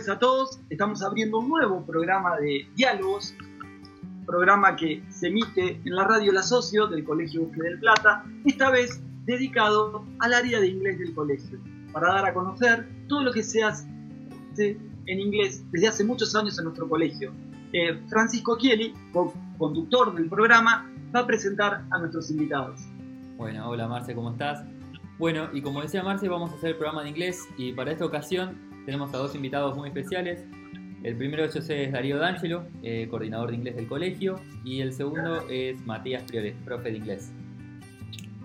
tardes a todos. Estamos abriendo un nuevo programa de diálogos, programa que se emite en la radio La Socio del Colegio Bosque del Plata, esta vez dedicado al área de inglés del colegio, para dar a conocer todo lo que se hace en inglés desde hace muchos años en nuestro colegio. Eh, Francisco Chieli, conductor del programa, va a presentar a nuestros invitados. Bueno, hola Marce, ¿cómo estás? Bueno, y como decía Marce, vamos a hacer el programa de inglés y para esta ocasión tenemos a dos invitados muy especiales. El primero de ellos es Darío D'Angelo, eh, coordinador de inglés del colegio, y el segundo es Matías Priores, profe de inglés.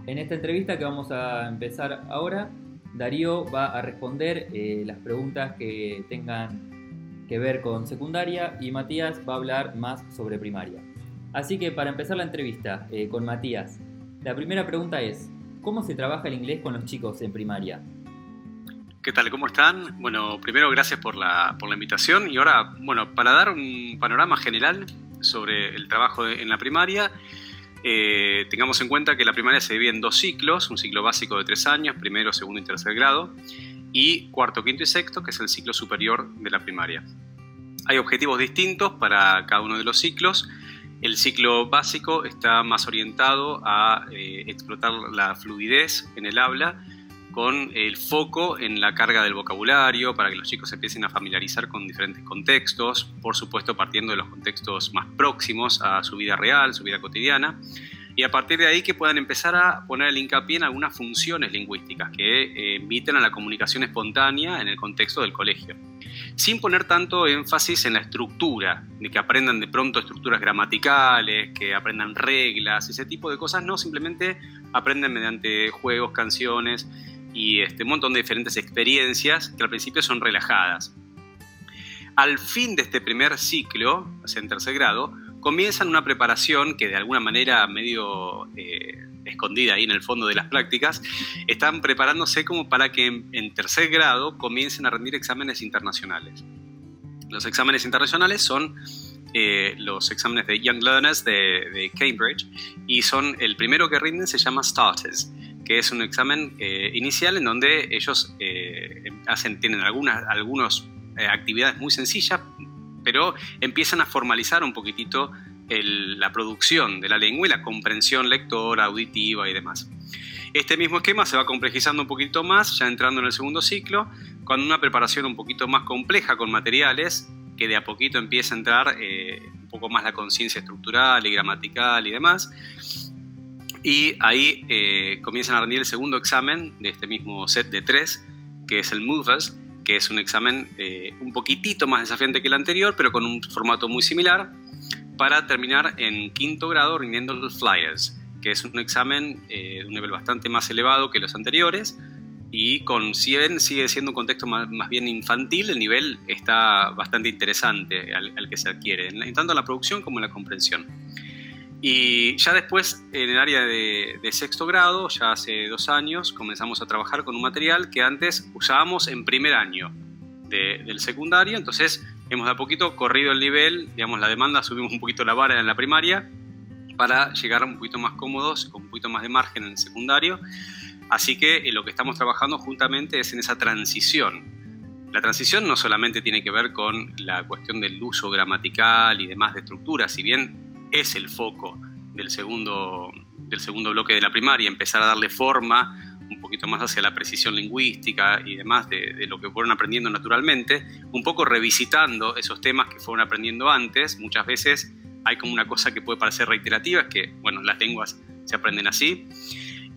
En esta entrevista que vamos a empezar ahora, Darío va a responder eh, las preguntas que tengan que ver con secundaria y Matías va a hablar más sobre primaria. Así que para empezar la entrevista eh, con Matías, la primera pregunta es, ¿Cómo se trabaja el inglés con los chicos en primaria? ¿Qué tal? ¿Cómo están? Bueno, primero gracias por la, por la invitación y ahora, bueno, para dar un panorama general sobre el trabajo en la primaria, eh, tengamos en cuenta que la primaria se divide en dos ciclos, un ciclo básico de tres años, primero, segundo y tercer grado, y cuarto, quinto y sexto, que es el ciclo superior de la primaria. Hay objetivos distintos para cada uno de los ciclos el ciclo básico está más orientado a eh, explotar la fluidez en el habla con el foco en la carga del vocabulario para que los chicos empiecen a familiarizar con diferentes contextos, por supuesto partiendo de los contextos más próximos a su vida real, su vida cotidiana, y a partir de ahí que puedan empezar a poner el hincapié en algunas funciones lingüísticas que eh, a la comunicación espontánea en el contexto del colegio. Sin poner tanto énfasis en la estructura, de que aprendan de pronto estructuras gramaticales, que aprendan reglas, ese tipo de cosas, no, simplemente aprenden mediante juegos, canciones y este, montón de diferentes experiencias que al principio son relajadas. Al fin de este primer ciclo, o sea, en tercer grado, comienzan una preparación que de alguna manera medio eh, escondida ahí en el fondo de las prácticas, están preparándose como para que en, tercer grado comiencen a rendir exámenes internacionales. Los exámenes internacionales son eh, los exámenes de Young Learners de, Cambridge y son el primero que rinden se llama Starters que es un examen eh, inicial en donde ellos eh, tienen algunas algunos, actividades muy sencillas, pero empiezan a formalizar un poquitito la producción de la lengua y la comprensión lectora, auditiva y demás. Este mismo esquema se va complejizando un poquito más, ya entrando en el segundo ciclo, con una preparación un poquito más compleja con materiales, que de a poquito empieza a entrar eh, un poco más la conciencia estructural y gramatical y demás. Y ahí eh, comienzan a rendir el segundo examen de este mismo set de tres, que es el MOVES, que es un examen eh, un poquitito más desafiante que el anterior, pero con un formato muy similar, para terminar en quinto grado rindiendo los Flyers, que es un examen eh, de un nivel bastante más elevado que los anteriores y con 100 sigue siendo un contexto más, bien infantil, el nivel está bastante interesante al, que se adquiere, tanto en la producción como en la comprensión. Y ya después, en el área de, sexto grado, ya hace dos años, comenzamos a trabajar con un material que antes usábamos en primer año del secundario, entonces hemos de a poquito corrido el nivel, digamos, la demanda, subimos un poquito la vara en la primaria para llegar un poquito más cómodos, con un poquito más de margen en el secundario. Así que eh, lo que estamos trabajando juntamente es en esa transición. La transición no solamente tiene que ver con la cuestión del uso gramatical y demás de estructura, si bien es el foco del segundo, del segundo bloque de la primaria, empezar a darle forma un poquito más hacia la precisión lingüística y demás de, lo que fueron aprendiendo naturalmente, un poco revisitando esos temas que fueron aprendiendo antes. Muchas veces hay como una cosa que puede parecer reiterativa, es que, bueno, las lenguas se aprenden así.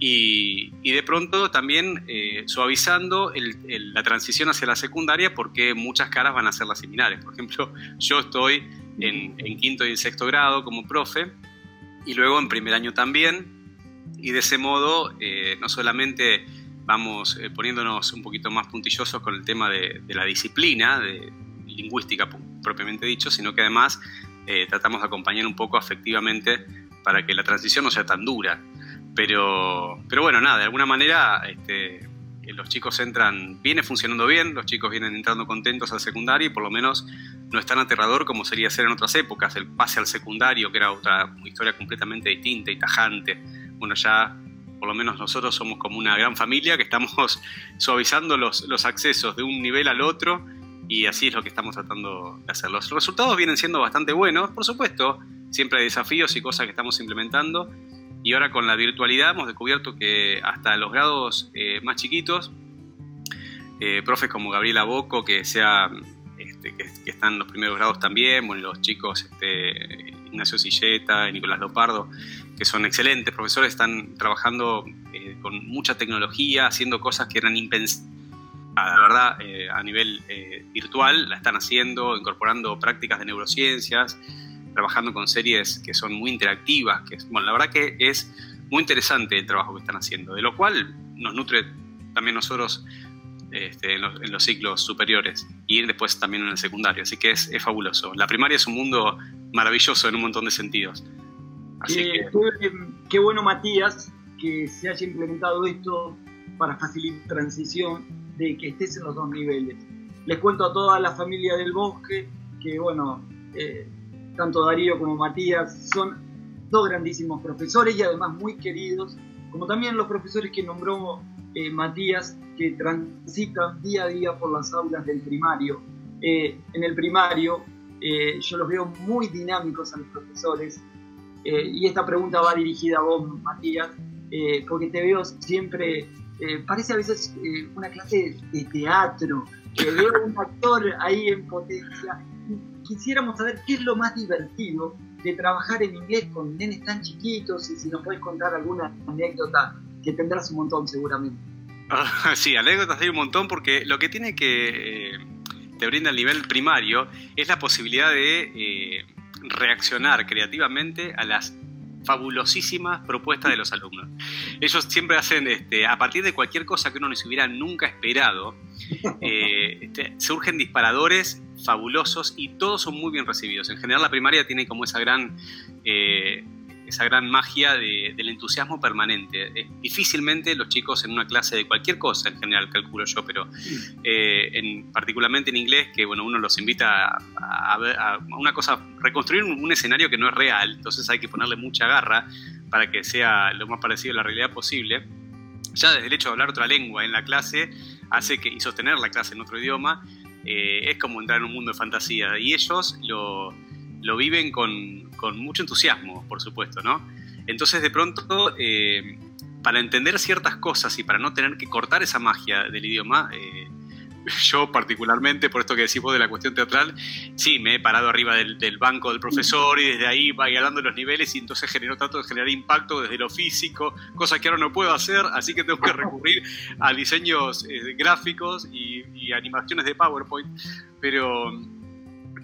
Y, de pronto también eh, suavizando la transición hacia la secundaria porque muchas caras van a ser las similares. Por ejemplo, yo estoy en, en quinto y sexto grado como profe y luego en primer año también y de ese modo eh, no solamente vamos eh, poniéndonos un poquito más puntillosos con el tema de, la disciplina, de lingüística propiamente dicho, sino que además eh, tratamos de acompañar un poco afectivamente para que la transición no sea tan dura. Pero, pero bueno, nada, de alguna manera este, los chicos entran, viene funcionando bien, los chicos vienen entrando contentos al secundario y por lo menos no es tan aterrador como sería ser en otras épocas, el pase al secundario, que era otra historia completamente distinta y tajante bueno, ya por lo menos nosotros somos como una gran familia que estamos suavizando los, los accesos de un nivel al otro y así es lo que estamos tratando de hacer. Los resultados vienen siendo bastante buenos, por supuesto, siempre hay desafíos y cosas que estamos implementando. Y ahora con la virtualidad hemos descubierto que hasta los grados eh, más chiquitos, eh, profes como Gabriela Boco, que sea este, que, están en los primeros grados también, bueno, los chicos este, Ignacio Silleta y Nicolás Lopardo, que son excelentes profesores, están trabajando eh, con mucha tecnología, haciendo cosas que eran impensables. La verdad, eh, a nivel eh, virtual, la están haciendo, incorporando prácticas de neurociencias, trabajando con series que son muy interactivas, que bueno, la verdad que es muy interesante el trabajo que están haciendo, de lo cual nos nutre también nosotros este, en, los, ciclos superiores y después también en el secundario, así que es, fabuloso. La primaria es un mundo maravilloso en un montón de sentidos. qué bueno, Matías, que se haya implementado esto para facilitar transición de que estés en los dos niveles. Les cuento a toda la familia del bosque que, bueno, eh, tanto Darío como Matías son dos grandísimos profesores y además muy queridos, como también los profesores que nombró eh, Matías, que transitan día a día por las aulas del primario. Eh, en el primario yo los veo muy dinámicos a los profesores y esta pregunta va dirigida a vos, Matías, porque te veo siempre eh, parece a veces eh, una clase de teatro, que veo un actor ahí en potencia. Quisiéramos saber qué es lo más divertido de trabajar en inglés con nenes tan chiquitos y si nos puedes contar alguna anécdota que tendrás un montón seguramente. Ah, sí, anécdotas hay un montón porque lo que tiene que eh, te brinda el nivel primario es la posibilidad de reaccionar creativamente a las fabulosísimas propuestas de los alumnos. Ellos siempre hacen, este, a partir de cualquier cosa que uno no se hubiera nunca esperado, eh, este, surgen disparadores fabulosos y todos son muy bien recibidos. En general la primaria tiene como esa gran eh, esa gran magia del entusiasmo permanente. difícilmente los chicos en una clase de cualquier cosa, en general calculo yo, pero eh, en, particularmente en inglés, que bueno, uno los invita a, a, una cosa, reconstruir un, escenario que no es real, entonces hay que ponerle mucha garra para que sea lo más parecido a la realidad posible. Ya desde el hecho de hablar otra lengua en la clase hace que, y sostener la clase en otro idioma, eh, es como entrar en un mundo de fantasía. Y ellos lo, lo viven con, con mucho entusiasmo, por supuesto, ¿no? Entonces, de pronto, eh, para entender ciertas cosas y para no tener que cortar esa magia del idioma, eh, yo particularmente, por esto que decimos de la cuestión teatral, sí, me he parado arriba del, banco del profesor y desde ahí va dando los niveles y entonces generó trato de generar impacto desde lo físico, cosa que ahora no puedo hacer, así que tengo que recurrir a diseños eh, gráficos y, animaciones de PowerPoint, pero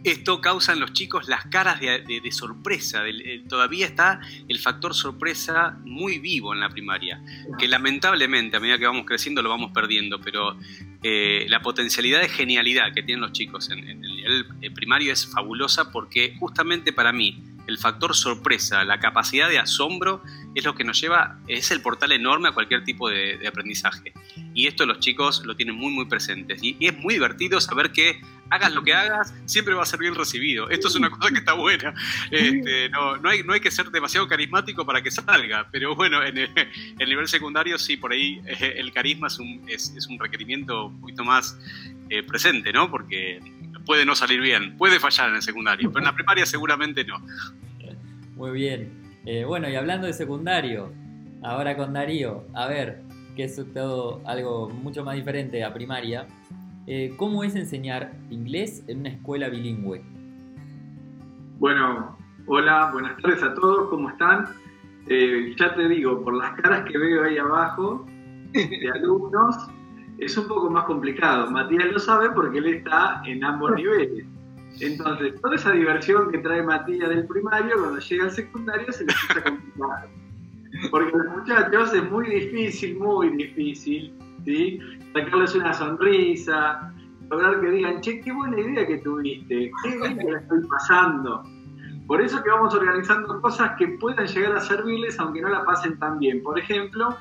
esto causa en los chicos las caras de, sorpresa. todavía está el factor sorpresa muy vivo en la primaria, que lamentablemente a medida que vamos creciendo lo vamos perdiendo, pero eh, la potencialidad de genialidad que tienen los chicos en, el eh, primario es fabulosa porque justamente para mí el factor sorpresa, la capacidad de asombro es lo que nos lleva, es el portal enorme a cualquier tipo de, aprendizaje. Y esto los chicos lo tienen muy, muy presentes. Y, es muy divertido saber que hagas lo que hagas, siempre va a ser bien recibido. Esto es una cosa que está buena. Este, no, hay, no hay que ser demasiado carismático para que salga, pero bueno, en el, nivel secundario sí, por ahí eh, el carisma es un, es, un requerimiento un poquito más eh, presente, ¿no? Porque puede no salir bien, puede fallar en el secundario, pero en la primaria seguramente no. Muy bien. Eh, bueno, y hablando de secundario, ahora con Darío, a ver, que es todo algo mucho más diferente a primaria, eh, ¿cómo es enseñar inglés en una escuela bilingüe? Bueno, hola, buenas tardes a todos, ¿cómo están? Eh, ya te digo, por las caras que veo ahí abajo de alumnos, es un poco más complicado. Matías lo sabe porque él está en ambos niveles. Entonces, toda esa diversión que trae Matías del primario, cuando llega al secundario se le empieza a complicar. Porque los muchachos es muy difícil, muy difícil, ¿sí? Sacarles una sonrisa, lograr que digan, che, qué buena idea que tuviste, qué bien que la estoy pasando. Por eso que vamos organizando cosas que puedan llegar a servirles aunque no la pasen tan bien. Por ejemplo,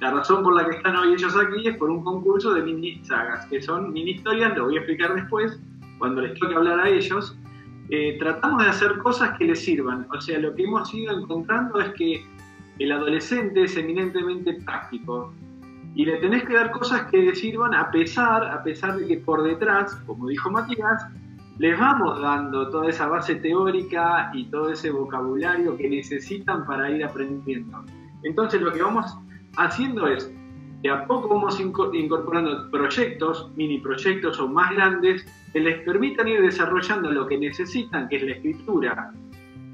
la razón por la que están hoy ellos aquí es por un concurso de mini sagas, que son mini historias, lo voy a explicar después, cuando les toque hablar a ellos. Eh, tratamos de hacer cosas que les sirvan. O sea, lo que hemos ido encontrando es que el adolescente es eminentemente práctico y le tenés que dar cosas que sirvan a pesar, a pesar de que por detrás, como dijo Matías, les vamos dando toda esa base teórica y todo ese vocabulario que necesitan para ir aprendiendo. Entonces lo que vamos haciendo es, de a poco vamos incorporando proyectos, mini proyectos o más grandes, que les permitan ir desarrollando lo que necesitan, que es la escritura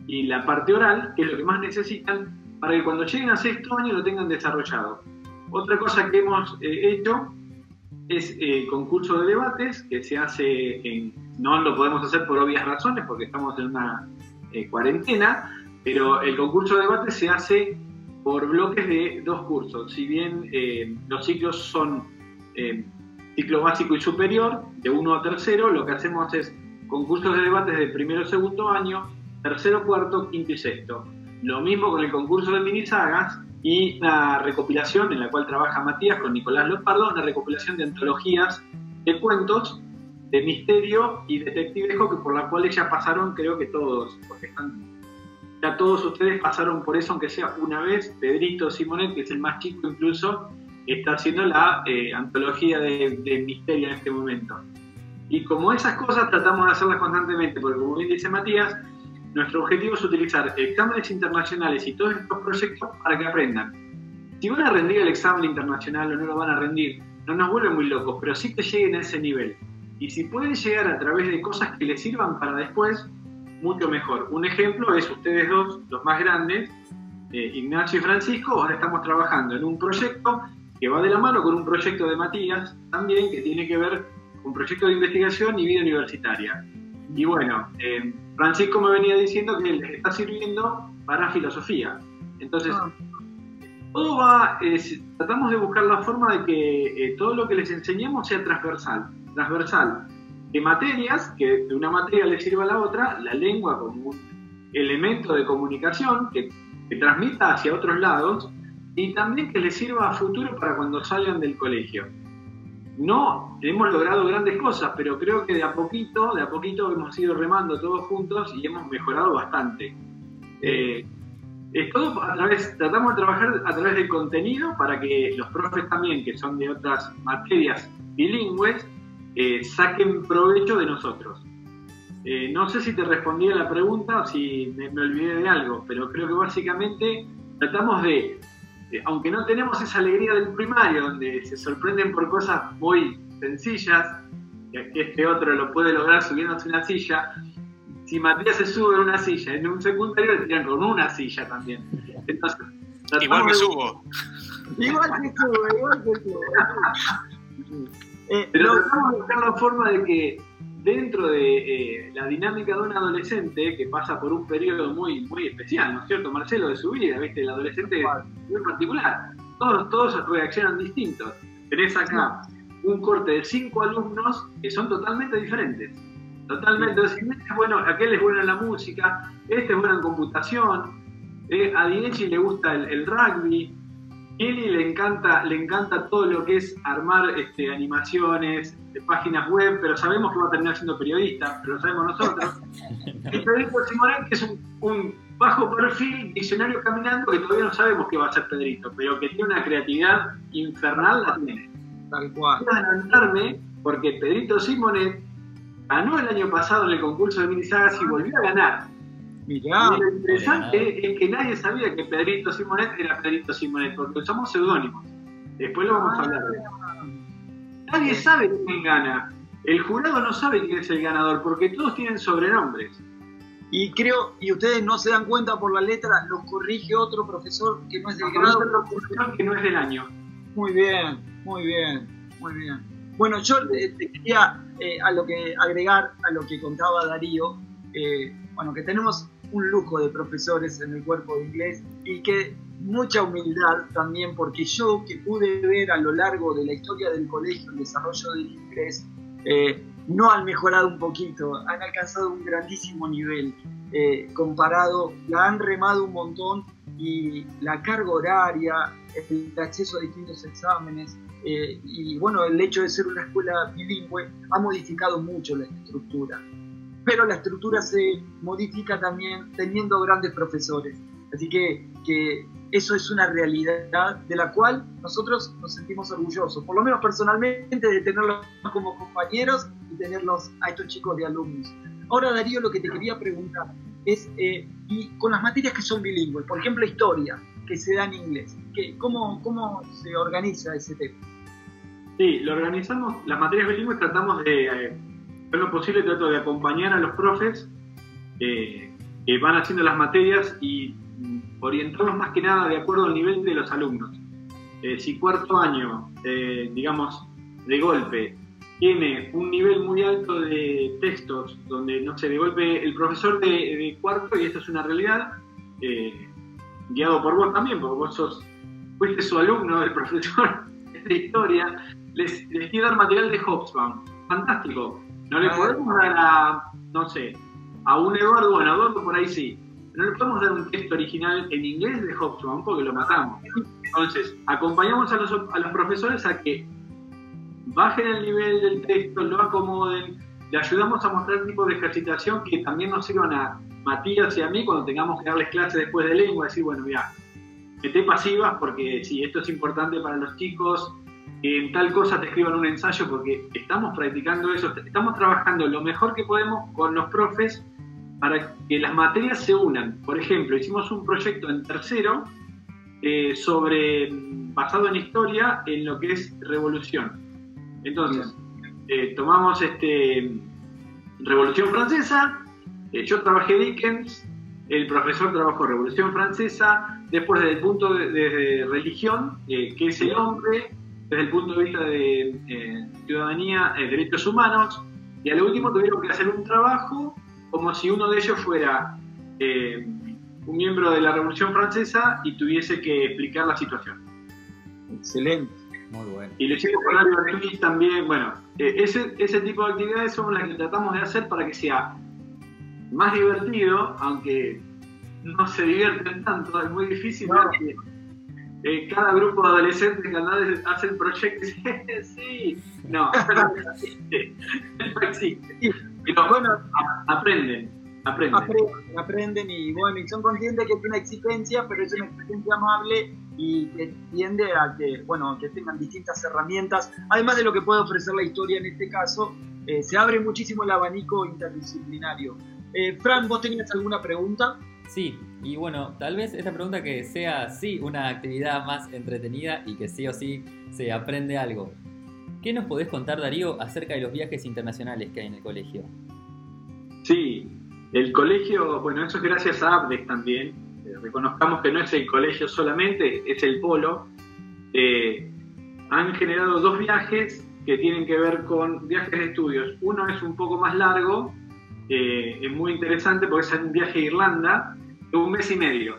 y la parte oral, que es lo que más necesitan, para que cuando lleguen a sexto año lo tengan desarrollado. Otra cosa que hemos eh, hecho es eh, concurso de debates que se hace no lo podemos hacer por obvias razones porque estamos en una eh, cuarentena, pero el concurso de debates se hace por bloques de dos cursos. Si bien los ciclos son ciclo básico y superior, de uno a tercero, lo que hacemos es concursos de debates de primero y segundo año, tercero, cuarto, quinto y sexto. Lo mismo con el concurso de mini sagas, y una recopilación en la cual trabaja Matías con Nicolás Lopardo, una recopilación de antologías de cuentos de misterio y detectivesco que por la cual ya pasaron creo que todos, porque están, ya todos ustedes pasaron por eso, aunque sea una vez, Pedrito Simonet, que es el más chico incluso, está haciendo la eh, antología de, de misterio en este momento. Y como esas cosas tratamos de hacerlas constantemente, porque como bien dice Matías, nuestro objetivo es utilizar exámenes internacionales y todos estos proyectos para que aprendan. Si van a rendir el examen internacional o no lo van a rendir, no nos vuelven muy locos, pero sí que lleguen a ese nivel. Y si pueden llegar a través de cosas que les sirvan para después, mucho mejor. Un ejemplo es ustedes dos, los más grandes, eh, Ignacio y Francisco, ahora estamos trabajando en un proyecto que va de la mano con un proyecto de Matías, también que tiene que ver con proyecto de investigación y vida universitaria. Y bueno, eh, Francisco me venía diciendo que les está sirviendo para filosofía. Entonces, ah. todo va, tratamos de buscar la forma de que eh, todo lo que les enseñemos sea transversal, transversal de materias, que de una materia le sirva a la otra, la lengua como un elemento de comunicación que, transmita hacia otros lados y también que les sirva a futuro para cuando salgan del colegio no hemos logrado grandes cosas, pero creo que de a poquito, de a poquito hemos ido remando todos juntos y hemos mejorado bastante. Eh, tratamos de trabajar a través del contenido para que los profes también, que son de otras materias bilingües, eh, saquen provecho de nosotros. Eh, no sé si te respondí a la pregunta o si me olvidé de algo, pero creo que básicamente tratamos de aunque no tenemos esa alegría del primario, donde se sorprenden por cosas muy sencillas, que este otro lo puede lograr subiéndose una silla, si Matías se sube en una silla, en un secundario le tiran con una silla también. igual me subo. Igual que subo, igual que subo. Eh, Pero de buscar la forma de que dentro de eh, la dinámica de un adolescente que pasa por un periodo muy, muy especial, ¿no es cierto, Marcelo, de su vida, ¿viste? El adolescente es muy particular. Todos, todos reaccionan distintos. Tenés acá un corte de cinco alumnos que son totalmente diferentes. Totalmente. Este bueno, aquel es bueno en la música, este es bueno en computación, eh, a Dinechi le gusta el rugby, Kelly le encanta, le encanta todo lo que es armar este, animaciones, de páginas web, pero sabemos que va a terminar siendo periodista, pero lo sabemos nosotros. y Pedrito Simonet, que es un, bajo perfil diccionario caminando, que todavía no sabemos qué va a ser Pedrito, pero que tiene una creatividad infernal, la tiene. Tal cual. Quiero adelantarme, porque Pedrito Simonet ganó el año pasado en el concurso de minisagas y volvió a ganar. Y lo interesante es que nadie sabía que Pedrito Simonet era Pedrito Simonet, porque somos seudónimos. Después lo vamos a hablar. Nadie sabe quién gana. El jurado no sabe quién es el ganador, porque todos tienen sobrenombres. Y creo, y ustedes no se dan cuenta por la letra, los corrige otro profesor que no es del grado. Otro profesor que no es del año. Muy bien, muy bien, muy bien. Bueno, yo eh, quería eh, a lo que agregar a lo que contaba Darío, eh, bueno, que tenemos un lujo de profesores en el cuerpo de inglés y que mucha humildad también porque yo que pude ver a lo largo de la historia del colegio el desarrollo del inglés, eh, no han mejorado un poquito, han alcanzado un grandísimo nivel eh, comparado, la han remado un montón y la carga horaria, el acceso a distintos exámenes eh, y bueno, el hecho de ser una escuela bilingüe ha modificado mucho la estructura pero la estructura se modifica también teniendo grandes profesores. Así que, eso es una realidad de la cual nosotros nos sentimos orgullosos, por lo menos personalmente, de tenerlos como compañeros y tenerlos a estos chicos de alumnos. Ahora, Darío, lo que te quería preguntar es, eh, y con las materias que son bilingües, por ejemplo, historia, que se da en inglés, ¿cómo, ¿cómo se organiza ese tema? Sí, lo organizamos, las materias bilingües tratamos de, eh, lo posible, trato de acompañar a los profes eh, que van haciendo las materias y orientarlos más que nada de acuerdo al nivel de los alumnos. Eh, si cuarto año, digamos, de golpe, tiene un nivel muy alto de textos, donde, no sé, de golpe el profesor de, cuarto, y esto es una realidad, guiado por vos también, porque vos sos, fuiste su alumno, el profesor de historia, les, les quiero dar material de Hobsbawm. Fantástico. No le podemos dar a, no sé, a un Eduardo, bueno, a Eduardo por ahí sí. No le podemos dar un texto original en inglés de Hobsbawm porque lo matamos. Entonces, acompañamos a los, a los profesores a que bajen el nivel del texto, lo acomoden, le ayudamos a mostrar tipos de ejercitación que también nos sirvan a Matías y a mí cuando tengamos que darles clases después de lengua, decir, bueno, que te pasivas porque si esto es importante para los chicos, en tal cosa te escriban un ensayo porque estamos practicando eso, estamos trabajando lo mejor que podemos con los profes para que las materias se unan. Por ejemplo, hicimos un proyecto en tercero eh, sobre, basado en historia, en lo que es revolución. Entonces, eh, tomamos este, Revolución Francesa, eh, yo trabajé Dickens, el profesor trabajó Revolución Francesa, después desde el punto de, religión, que es el hombre, desde el punto de vista de eh, ciudadanía, eh, derechos humanos, y al último tuvieron que hacer un trabajo como si uno de ellos fuera eh, un miembro de la Revolución Francesa y tuviese que explicar la situación. Excelente. Muy bueno. Y lo hicimos con Twist también. Bueno, ese, ese tipo de actividades son las que tratamos de hacer para que sea más divertido, aunque no se divierten tanto, es muy difícil eh, cada grupo de adolescentes que hace el proyecto y dice, sí, no, no existe, no existe. Pero bueno, aprenden, aprenden. Aprenden, aprenden y bueno, y son conscientes que es una exigencia, pero es una exigencia amable y que tiende a que, bueno, que tengan distintas herramientas, además de lo que puede ofrecer la historia en este caso, eh, se abre muchísimo el abanico interdisciplinario. Eh, Fran, ¿vos tenías alguna pregunta? Sí, y bueno, tal vez esta pregunta que sea sí una actividad más entretenida y que sí o sí se aprende algo. ¿Qué nos podés contar, Darío, acerca de los viajes internacionales que hay en el colegio? Sí, el colegio, bueno, eso es gracias a Abdes también. Eh, reconozcamos que no es el colegio solamente, es el polo. Eh, han generado dos viajes que tienen que ver con viajes de estudios. Uno es un poco más largo, eh, es muy interesante porque es un viaje a Irlanda de un mes y medio,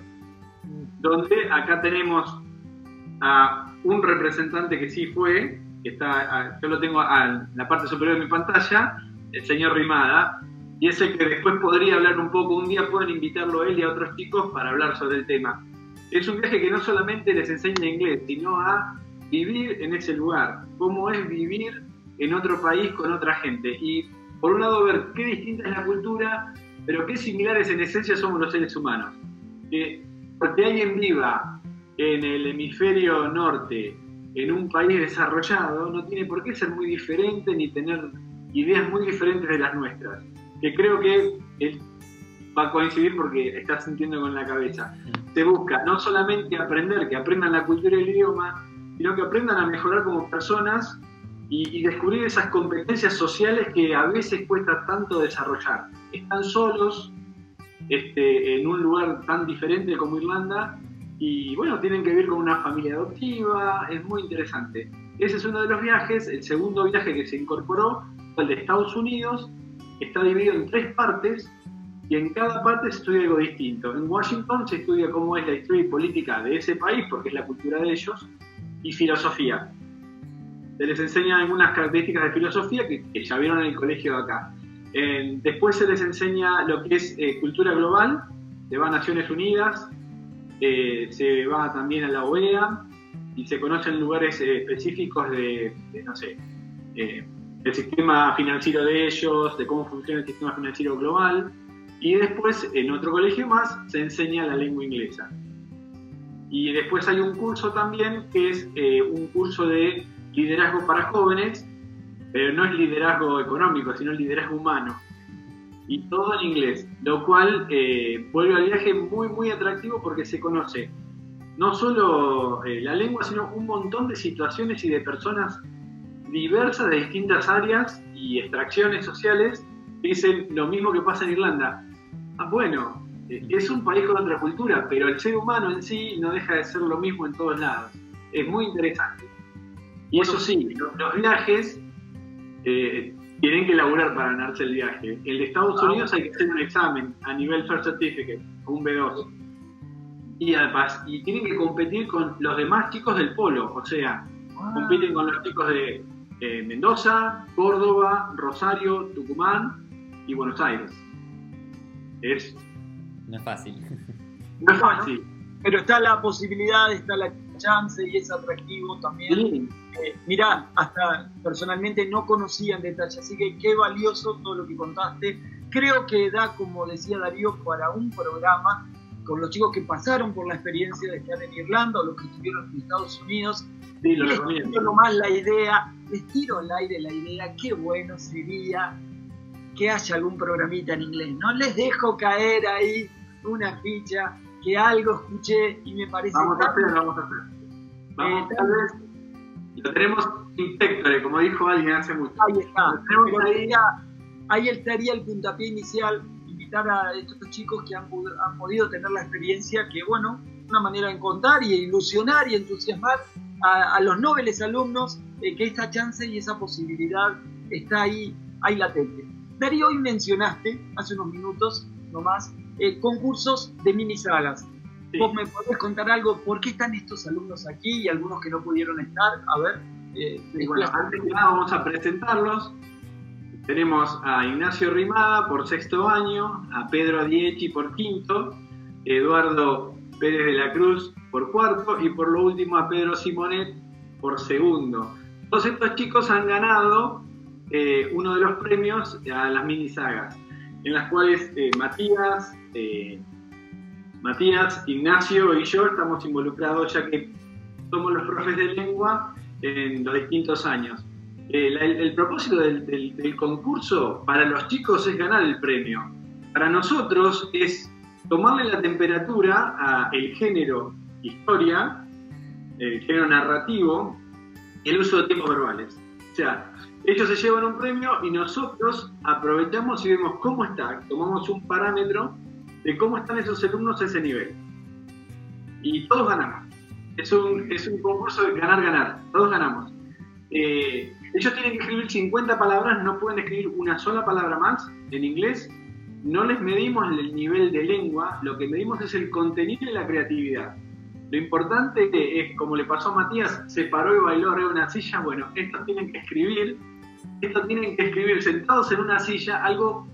donde acá tenemos a un representante que sí fue, que está, yo lo tengo en la parte superior de mi pantalla, el señor Rimada, y ese que después podría hablar un poco, un día pueden invitarlo a él y a otros chicos para hablar sobre el tema. Es un viaje que no solamente les enseña inglés, sino a vivir en ese lugar, cómo es vivir en otro país con otra gente. Y por un lado ver qué distinta es la cultura, pero qué similares en esencia somos los seres humanos. Que porque alguien viva en el hemisferio norte, en un país desarrollado, no tiene por qué ser muy diferente ni tener ideas muy diferentes de las nuestras. Que creo que él va a coincidir porque está sintiendo con la cabeza. Se busca no solamente aprender, que aprendan la cultura y el idioma, sino que aprendan a mejorar como personas y, descubrir esas competencias sociales que a veces cuesta tanto desarrollar. Están solos este, en un lugar tan diferente como Irlanda y bueno, tienen que vivir con una familia adoptiva, es muy interesante. Ese es uno de los viajes, el segundo viaje que se incorporó fue el de Estados Unidos, está dividido en tres partes y en cada parte se estudia algo distinto. En Washington se estudia cómo es la historia y política de ese país, porque es la cultura de ellos, y filosofía se les enseña algunas características de filosofía que, ya vieron en el colegio de acá. después se les enseña lo que es eh, cultura global, se va a Naciones Unidas, eh, se va también a la OEA y se conocen lugares eh, específicos de, no sé, el sistema financiero de ellos, de cómo funciona el sistema financiero global. Y después, en otro colegio más, se enseña la lengua inglesa. Y después hay un curso también que es eh, un curso de liderazgo para jóvenes, pero no es liderazgo económico, sino liderazgo humano. Y todo en inglés, lo cual eh, vuelve al viaje muy, muy atractivo porque se conoce no solo eh, la lengua, sino un montón de situaciones y de personas diversas de distintas áreas y extracciones sociales que dicen lo mismo que pasa en Irlanda. Ah, bueno, eh, es un país con otra cultura, pero el ser humano en sí no deja de ser lo mismo en todos lados. Es muy interesante. Y eso sí, los, viajes eh, tienen que laburar para ganarse el viaje. El de Estados ah, Unidos hay que hacer un examen a nivel First Certificate, un B2. Y además, y tienen que competir con los demás chicos del polo, o sea, ah. compiten con los chicos de Mendoza, Córdoba, Rosario, Tucumán y Buenos Aires. Es no es fácil. No es fácil. Pero está la posibilidad, está la chance y es atractivo también. Eh, mirá, hasta personalmente no conocía en detalle, así que qué valioso todo lo que contaste. Creo que da, como decía Darío, para un programa con los chicos que pasaron por la experiencia de estar en Irlanda o los que estuvieron en Estados Unidos. Sí, lo les tiro nomás la idea, les tiro al aire la idea, qué bueno sería que haya algún programita en inglés. No les dejo caer ahí una ficha que algo escuché y me parece. Vamos a hacer, vamos a hacer. Vamos a hacer. Lo tenemos inspectore, como dijo alguien hace mucho. Ahí está. Ahí. estaría el puntapié inicial, invitar a estos chicos que han, han podido tener la experiencia, que bueno, una manera de contar y ilusionar y entusiasmar a, los nobles alumnos de que esta chance y esa posibilidad está ahí, ahí latente. Darío, hoy mencionaste hace unos minutos nomás eh, concursos de mini sagas. ¿Vos me podés contar algo? ¿Por qué están estos alumnos aquí y algunos que no pudieron estar? A ver. Eh, bueno, antes que nada vamos a presentarlos. Tenemos a Ignacio Rimada por sexto año, a Pedro Dieci por quinto, Eduardo Pérez de la Cruz por cuarto y por lo último a Pedro Simonet por segundo. Todos estos chicos han ganado eh, uno de los premios a las mini sagas en las cuales eh, Matías, eh, Matías, Ignacio y yo estamos involucrados ya que somos los profes de lengua en los distintos años. Eh, el, propósito del, concurso para los chicos es ganar el premio. Para nosotros es tomarle la temperatura al género historia, el género narrativo, el uso de tiempos verbales. O sea, ellos se llevan un premio y nosotros aprovechamos y vemos cómo está, tomamos un parámetro de cómo están esos alumnos a ese nivel. Y todos ganamos. Es un, es un concurso de ganar-ganar, todos ganamos. Eh, ellos tienen que escribir 50 palabras, no pueden escribir una sola palabra más en inglés. No les medimos el nivel de lengua, lo que medimos es el contenido y la creatividad. Lo importante es, como le pasó a Matías, se paró y bailó arriba de una silla. Bueno, estos tienen que escribir esto tienen que escribir sentados en una silla algo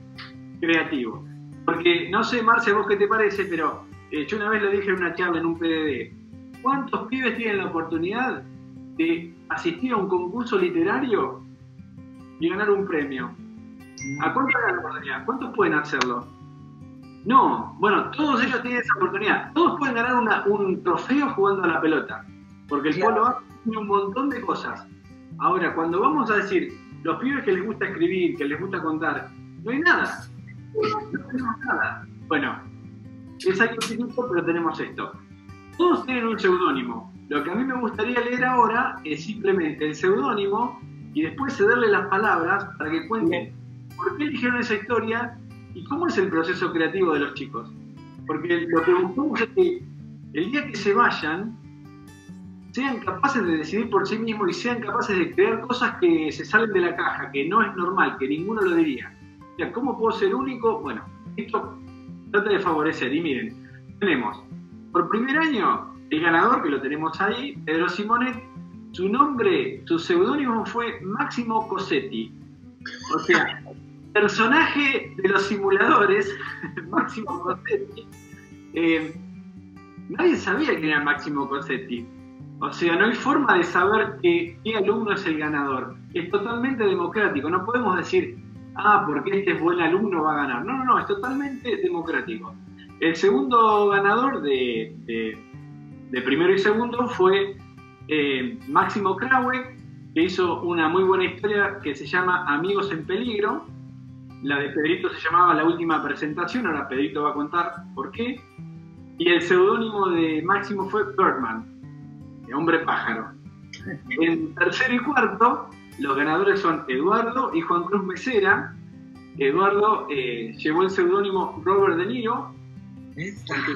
creativo. Porque no sé, Marce, vos qué te parece, pero eh, yo una vez lo dije en una charla en un PDD. ¿Cuántos pibes tienen la oportunidad de asistir a un concurso literario y ganar un premio? ¿A cuántos la oportunidad? ¿Cuántos pueden hacerlo? No, bueno, todos ellos tienen esa oportunidad. Todos pueden ganar un trofeo jugando a la pelota. Porque el polo tiene un montón de cosas. Ahora, cuando vamos a decir, los pibes que les gusta escribir, que les gusta contar, no hay nada. No tenemos nada. Bueno, es algo chiquito, pero tenemos esto. Todos tienen un seudónimo. Lo que a mí me gustaría leer ahora es simplemente el seudónimo y después cederle las palabras para que cuenten por qué eligieron esa historia y cómo es el proceso creativo de los chicos. Porque lo que buscamos es que el día que se vayan, sean capaces de decidir por sí mismos y sean capaces de crear cosas que se salen de la caja, que no es normal, que ninguno lo diría. O sea, ¿cómo puedo ser único? Bueno, esto trata de favorecer. Y miren, tenemos por primer año el ganador, que lo tenemos ahí, Pedro Simonet, su nombre, su seudónimo fue Máximo Cosetti. O sea, personaje de los simuladores, Máximo Cosetti. Eh, nadie sabía quién era Máximo Cosetti o sea, no hay forma de saber qué alumno es el ganador. Es totalmente democrático. No podemos decir, ah, porque este es buen alumno va a ganar. No, no, no, es totalmente democrático. El segundo ganador de, primero y segundo fue eh, Máximo Kraue, que hizo una muy buena historia que se llama Amigos en Peligro. La de Pedrito se llamaba La Última Presentación, ahora Pedrito va a contar por qué. Y el seudónimo de Máximo fue Birdman, hombre pájaro. En tercero y cuarto, los ganadores son Eduardo y Juan Cruz Mesera. Eduardo eh, llevó el seudónimo Robert De Niro, porque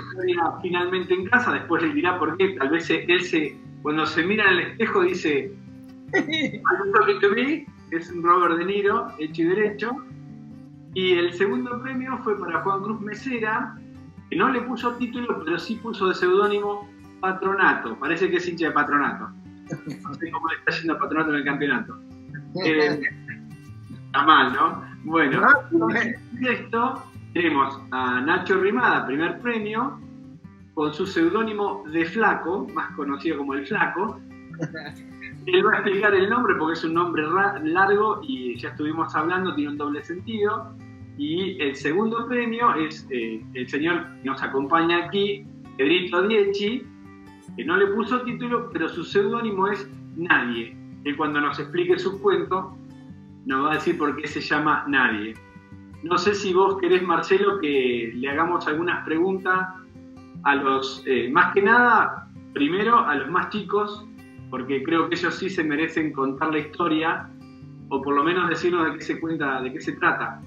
finalmente en casa, después le dirá por qué, tal vez él se, cuando se mira en el espejo dice, es un Robert De Niro, hecho y derecho. Y el segundo premio fue para Juan Cruz Mesera, que no le puso título, pero sí puso de seudónimo Patronato. Parece que es hincha de Patronato. No sé cómo le está yendo Patronato en el campeonato. Eh, está mal, ¿no? Bueno, y esto tenemos a Nacho Rimada, primer premio, con su seudónimo de Flaco, más conocido como el Flaco. Él va a explicar el nombre porque es un nombre largo y ya estuvimos hablando, tiene un doble sentido. Y el segundo premio es eh, el señor que nos acompaña aquí, Pedrito Dieci, que no le puso título, pero su seudónimo es Nadie. Él cuando nos explique su cuento nos va a decir por qué se llama Nadie. No sé si vos querés, Marcelo, que le hagamos algunas preguntas a los, eh, más que nada, primero a los más chicos, porque creo que ellos sí se merecen contar la historia, o por lo menos decirnos de qué se cuenta, de qué se trata.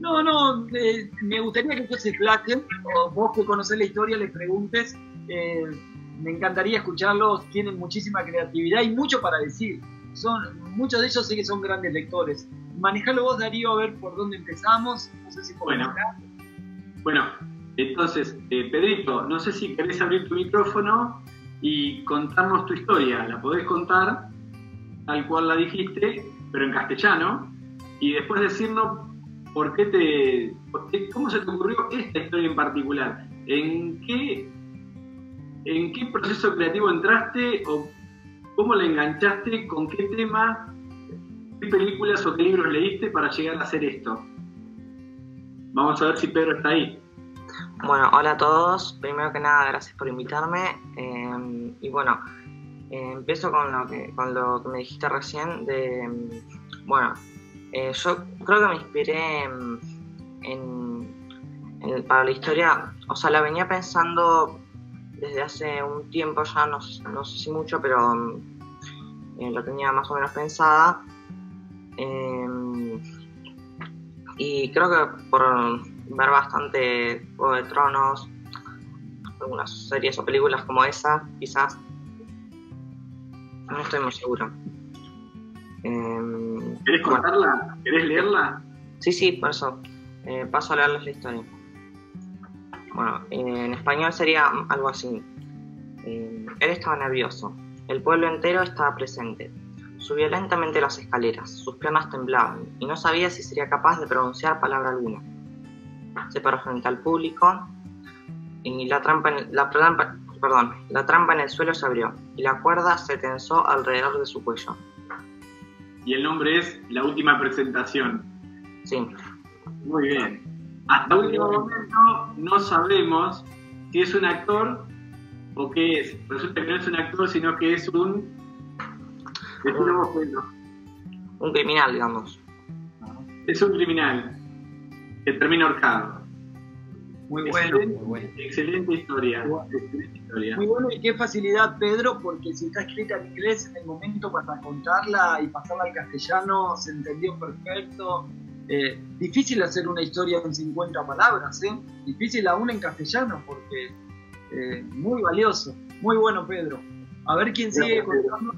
No, no, eh, me gustaría que ellos se expliquen, o vos que conocés la historia les preguntes. Eh, me encantaría escucharlos, tienen muchísima creatividad y mucho para decir. Son, muchos de ellos sí que son grandes lectores. Manejalo vos, Darío, a ver por dónde empezamos. No sé si bueno, bueno, entonces, eh, Pedrito, no sé si querés abrir tu micrófono y contarnos tu historia. La podés contar tal cual la dijiste, pero en castellano, y después decirnos por qué te, cómo se te ocurrió esta historia en particular. ¿En qué, ¿En qué proceso creativo entraste o cómo le enganchaste? ¿Con qué tema? ¿Qué películas o qué libros leíste para llegar a hacer esto? Vamos a ver si Pedro está ahí. Bueno, hola a todos. Primero que nada, gracias por invitarme. Eh, y bueno, eh, empiezo con lo, que, con lo que me dijiste recién de, bueno, eh, yo creo que me inspiré en, para la historia, o sea, la venía pensando desde hace un tiempo ya, no, no sé si mucho, pero lo tenía más o menos pensada. y creo que por ver bastante Juego de Tronos, algunas series o películas como esa, quizás. No estoy muy seguro. Eh, ¿Querés contarla? ¿Querés leerla? Sí, sí, por eso. Eh, paso a leerles la historia. Bueno, en español sería algo así. Eh, él estaba nervioso. El pueblo entero estaba presente. Subió lentamente las escaleras. Sus piernas temblaban y no sabía si sería capaz de pronunciar palabra alguna se paró frente al público y la trampa, en, la, perdón, la trampa en el suelo se abrió y la cuerda se tensó alrededor de su cuello. Y el nombre es La Última Presentación. Sí. Muy bien. Hasta último momento no sabemos si es un actor o qué es. Resulta que no es un actor, sino que es un... Un criminal, digamos. Es un criminal que termina ahorcado. Muy bueno, excelente, historia, Muy bueno y qué facilidad, Pedro, porque si está escrita en inglés, en el momento para contarla y pasarla al castellano se entendió perfecto. Eh, difícil hacer una historia en 50 palabras, ¿eh? Difícil aún en castellano, porque eh, muy valioso. Muy bueno, Pedro. A ver quién sigue contando.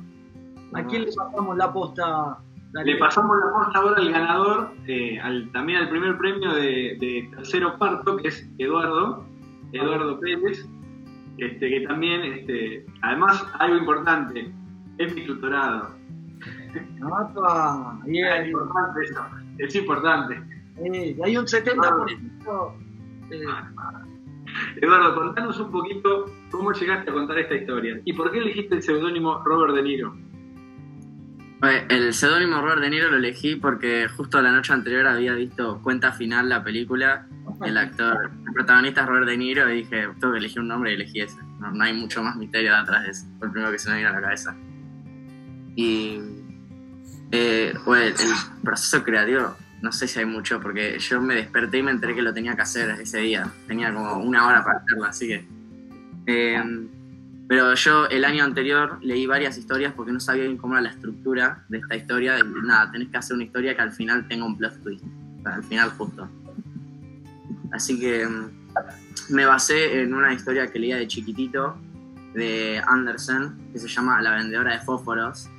¿A quién le pasamos la posta le pasamos la posta ahora al ganador, eh, también al primer premio de, tercero parto, que es Eduardo, Eduardo Pérez, este, que también, este, además, algo importante, es mi tutorado. es importante eso, es importante. hay un 70%. Eh. Eduardo, contanos un poquito cómo llegaste a contar esta historia y por qué elegiste el seudónimo Robert De Niro. El seudónimo Robert De Niro lo elegí porque justo la noche anterior había visto Cuenta Final, la película, el actor, el protagonista es Robert De Niro y dije, tengo que elegir un nombre y elegí ese. No, hay mucho más misterio detrás de eso. Fue el primero que se me vino a la cabeza. Y eh, bueno, el proceso creativo, no sé si hay mucho, porque yo me desperté y me enteré que lo tenía que hacer ese día. Tenía como una hora para hacerlo, así que... eh, pero yo el año anterior leí varias historias porque no sabía bien cómo era la estructura de esta historia. Y nada, tenés que hacer una historia que al final tenga un plot twist. Al final justo. Así que mm, me basé en una historia que leía de chiquitito de Andersen que se llama La vendedora de fósforos.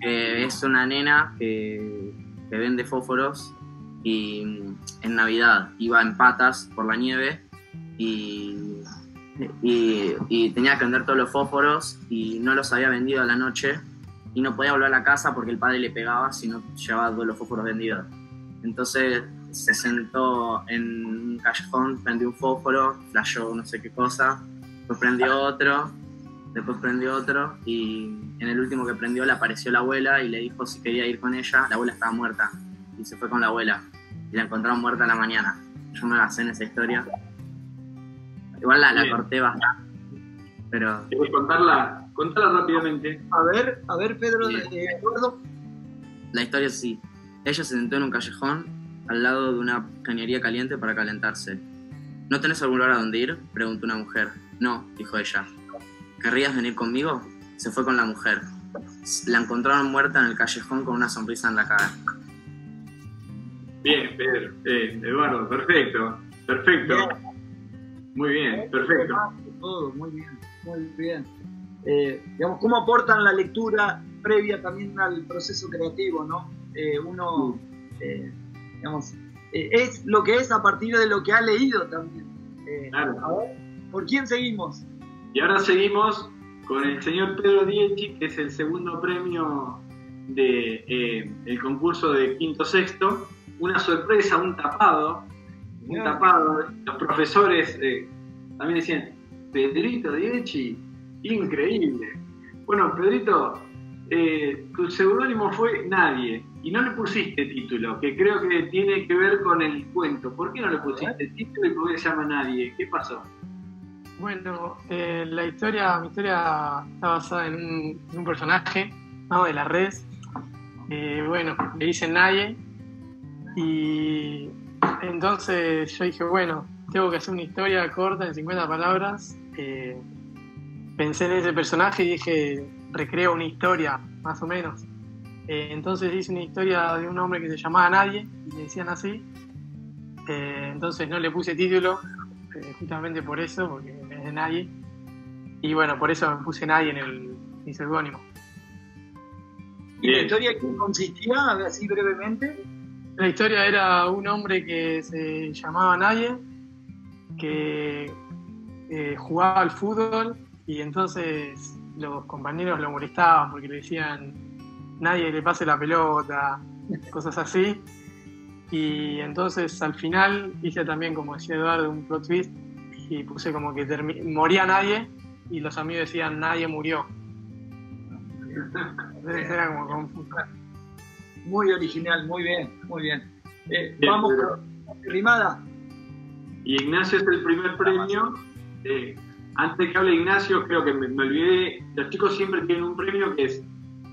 Que es una nena que, que vende fósforos y mm, en Navidad iba en patas por la nieve y y, tenía que vender todos los fósforos y no los había vendido a la noche y no podía volver a la casa porque el padre le pegaba si no llevaba todos los fósforos vendidos. Entonces se sentó en un callejón, prendió un fósforo, flashó no sé qué cosa, después prendió otro, después prendió otro y en el último que prendió le apareció la abuela y le dijo si quería ir con ella, la abuela estaba muerta y se fue con la abuela y la encontraron muerta a la mañana. Yo me basé en esa historia. Igual la, la corté bastante, pero ¿Querés contarla? Contala rápidamente. A ver, a ver, Pedro, Bien. eh, Eduardo. la historia es así. Ella se sentó en un callejón al lado de una cañería caliente para calentarse. ¿No tenés algún lugar a donde ir? preguntó una mujer. No, dijo ella. ¿Querrías venir conmigo? Se fue con la mujer. La encontraron muerta en el callejón con una sonrisa en la cara. Bien, Pedro. Eh, Eduardo, perfecto. Perfecto. Muy bien, perfecto. Todo, muy bien, muy bien. Eh, digamos, ¿cómo aportan la lectura previa también al proceso creativo, no? Eh, uno, eh, digamos, eh, es lo que es a partir de lo que ha leído también. Claro. a ver, ¿por quién seguimos? Y ahora seguimos con el señor Pedro Dieci, que es el segundo premio del de, el concurso de quinto sexto. Una sorpresa, un tapado. Un Bien. tapado. Los profesores eh, también decían, Pedrito Dieci, increíble. Bueno, Pedrito, eh, tu seudónimo fue Nadie y no le pusiste título, que creo que tiene que ver con el cuento. ¿Por qué no le pusiste título y por qué se llama Nadie? ¿Qué pasó? Bueno, eh, la historia, mi historia está basada en un, en un personaje ¿no? de las redes. Eh, bueno, le dicen nadie. Y entonces yo dije, bueno, tengo que hacer una historia corta en 50 palabras. Eh, pensé en ese personaje y dije, recreo una historia, más o menos. Eh, entonces hice una historia de un hombre que se llamaba Nadie, y le decían así. Eh, entonces no le puse título, eh, justamente por eso, porque es de nadie. Y bueno, por eso me puse nadie en el mi seudónimo. ¿Y la historia que consistía, así brevemente? La historia era un hombre que se llamaba Nadie, que eh, jugaba al fútbol y entonces los compañeros lo molestaban porque le decían nadie le pase la pelota, cosas así. Y entonces al final hice también, como decía Eduardo, un plot twist y puse como que moría nadie y los amigos decían nadie murió. Entonces era como confuso. Muy original, muy bien, muy bien. Eh, Bien, vamos con Rimada. Y Ignacio es el primer premio. Eh, antes que hable Ignacio, creo que me, me olvidé. Los chicos siempre tienen un premio que es.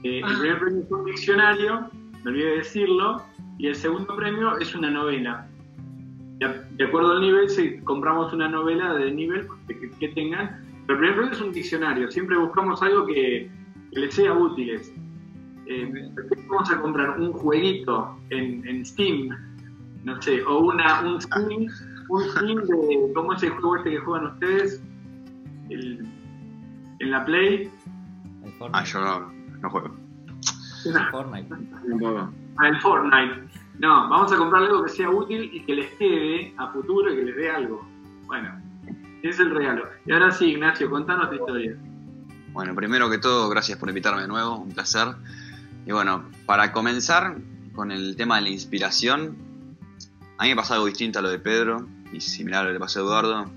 eh, Ah. El primer premio es un diccionario, me olvidé de decirlo. Y el segundo premio es una novela. De, de acuerdo al nivel, si compramos una novela de nivel que, que- que tengan. Pero el primer premio es un diccionario. Siempre buscamos algo que, que les sea útiles. Eh, vamos a comprar un jueguito en, en Steam, no sé, o una, un skin, un skin de cómo es el juego este que juegan ustedes, el, en la Play, Ah, yo no, no juego. El Fortnite. El Fortnite. No, vamos a comprar algo que sea útil y que les quede a futuro y que les dé algo. Bueno, ese es el regalo. Y ahora sí, Ignacio, contanos tu historia. Bueno, primero que todo, gracias por invitarme de nuevo, un placer. Y bueno, para comenzar con el tema de la inspiración, a mí me pasó algo distinto a lo de Pedro y similar a lo que pasó a Eduardo.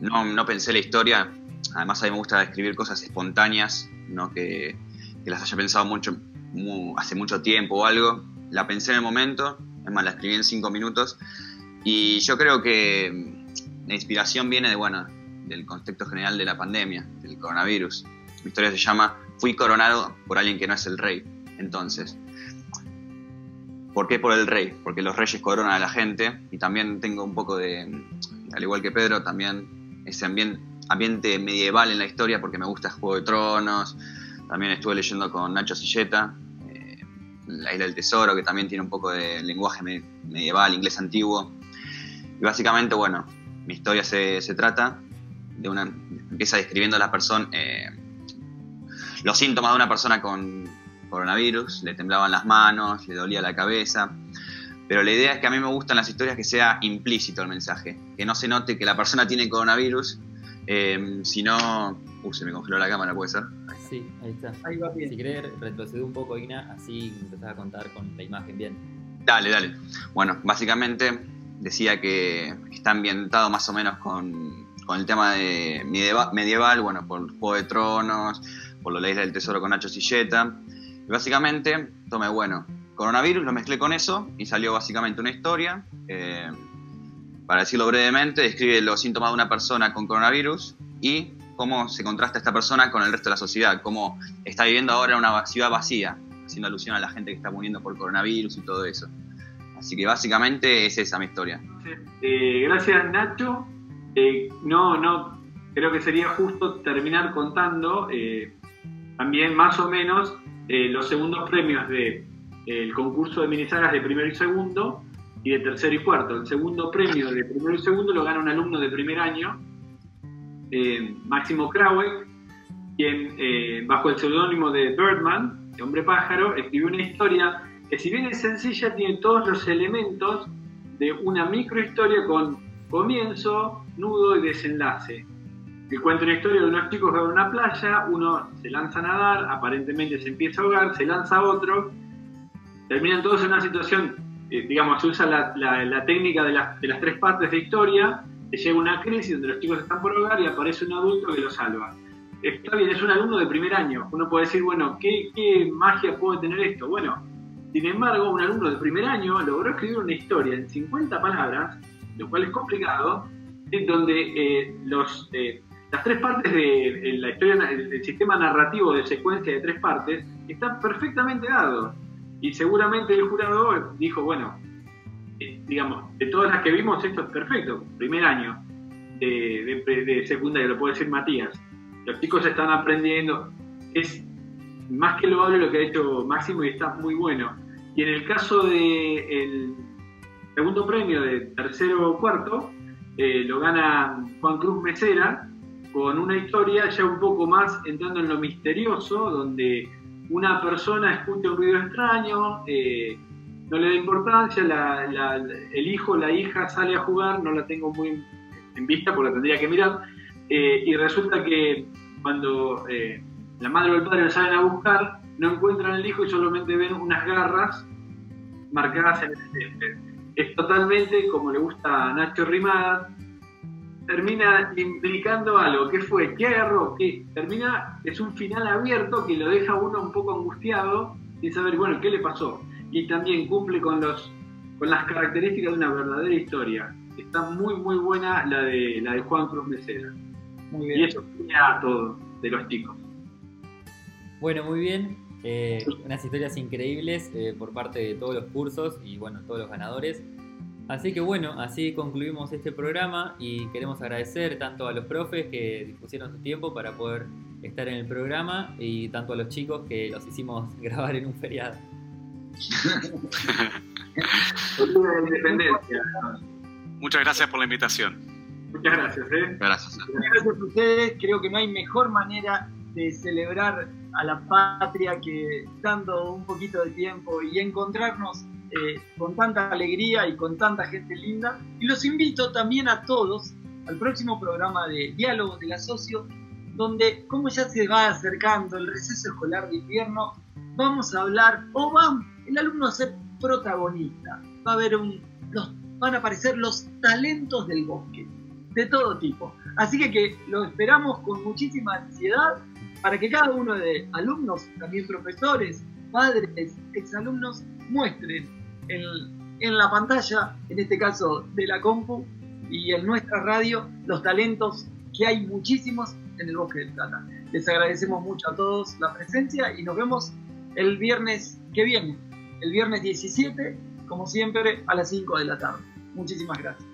No, no pensé la historia, además a mí me gusta escribir cosas espontáneas, no que, que las haya pensado mucho, mu- hace mucho tiempo o algo. La pensé en el momento Es más, la escribí en cinco minutos. Y yo creo que la inspiración viene de, bueno, del contexto general de la pandemia, del coronavirus. Mi historia se llama Fui coronado por alguien que no es el rey. Entonces, ¿por qué por el rey? Porque los reyes coronan a la gente y también tengo un poco de, al igual que Pedro, también ese ambiente, ambiente medieval en la historia porque me gusta Juego de Tronos. También estuve leyendo con Nacho Silleta, eh, La Isla del Tesoro, que también tiene un poco de lenguaje medieval, inglés antiguo. Y básicamente, bueno, mi historia se, se trata de una. empieza describiendo a la persona. Eh, los síntomas de una persona con coronavirus, le temblaban las manos, le dolía la cabeza. Pero la idea es que a mí me gustan las historias que sea implícito el mensaje, que no se note que la persona tiene coronavirus, eh, si no... Uh, se me congeló la cámara, ¿puede ser? Sí, ahí está. Ahí va bien. Si querés, retroceder un poco, Igna, así empezás a contar con la imagen bien. Dale, dale. Bueno, básicamente decía que está ambientado más o menos con, con el tema de medieval, medieval, bueno, por Juego de Tronos, por la Ley del Tesoro con Nacho Silleta. Y básicamente tomé, bueno, coronavirus, lo mezclé con eso y salió básicamente una historia. eh, para decirlo brevemente, describe los síntomas de una persona con coronavirus y cómo se contrasta esta persona con el resto de la sociedad, cómo está viviendo ahora una ciudad vacía, haciendo alusión a la gente que está muriendo por coronavirus y todo eso. Así que básicamente es esa mi historia. Eh, gracias Nacho. Eh, no, no, creo que sería justo terminar contando también más o menos eh, los segundos premios del concurso de minisagas de primero y segundo y de tercero y cuarto. El segundo premio de primero y segundo lo gana un alumno de primer año, eh, Máximo Kraue, quien eh, bajo el seudónimo de Birdman, de Hombre Pájaro, escribió una historia que si bien es sencilla, tiene todos los elementos de una microhistoria con comienzo, nudo y desenlace. Que cuenta una historia de unos chicos que van a una playa, uno se lanza a nadar, aparentemente se empieza a ahogar, se lanza a otro, terminan todos en una situación, eh, digamos, se usa la, técnica de las, tres partes de historia, que llega una crisis donde los chicos están por ahogar y aparece un adulto que los salva. Está bien, es un alumno de primer año. Uno puede decir, bueno, ¿qué, qué magia puede tener esto? Bueno, sin embargo, un alumno de primer año logró escribir una historia en 50 palabras, lo cual es complicado, en donde eh, los, eh, las tres partes de la historia, el sistema narrativo de secuencia de tres partes, está perfectamente dado. Y seguramente el jurado dijo, bueno, eh, digamos, de todas las que vimos, esto es perfecto, primer año de, de, de secundaria, lo puede decir Matías. Los chicos están aprendiendo, es más que loable lo que ha hecho Máximo y está muy bueno. Y en el caso del segundo premio de tercero o cuarto, eh, lo gana Juan Cruz Mesera con una historia ya un poco más entrando en lo misterioso, donde una persona escucha un ruido extraño, eh, no le da importancia, el hijo, la hija sale a jugar, no la tengo muy en vista porque la tendría que mirar, eh, y resulta que cuando eh, la madre o el padre salen a buscar, no encuentran al hijo y solamente ven unas garras marcadas en el césped. Es totalmente como le gusta a Nacho Rimada, termina implicando algo. ¿Qué fue? ¿Qué agarró? ¿Qué? Termina, es un final abierto que lo deja uno un poco angustiado sin saber, bueno, ¿qué le pasó? Y también cumple con, los, con las características de una verdadera historia. Está muy, muy buena la de, la de Juan Cruz Mesera. Muy Y bien. eso tenía todo de los chicos. Bueno, muy bien. Eh, unas historias increíbles eh, por parte de todos los cursos y bueno, todos los ganadores. Así que bueno, así concluimos este programa y queremos agradecer tanto a los profes que dispusieron su tiempo para poder estar en el programa y tanto a los chicos que los hicimos grabar en un feriado. Por la independencia. Muchas gracias por la invitación. Muchas gracias, ¿eh? Gracias. Gracias a ustedes. Creo que no hay mejor manera de celebrar a la patria que dando un poquito de tiempo y encontrarnos eh, con tanta alegría y con tanta gente linda. Y los invito también a todos al próximo programa de Diálogo del Asocio, donde, como ya se va acercando el receso escolar de invierno, vamos a hablar, o va el alumno a ser protagonista. Va a haber un, los, van a aparecer los talentos del bosque, de todo tipo. Así que, que lo esperamos con muchísima ansiedad para que cada uno de alumnos, también profesores, padres, exalumnos, muestren en la pantalla, en este caso de la compu, y en nuestra radio, los talentos que hay muchísimos en el Bosque del Plata. Les agradecemos mucho a todos la presencia y nos vemos el viernes que viene, el viernes 17, como siempre, a las 5 de la tarde. Muchísimas gracias.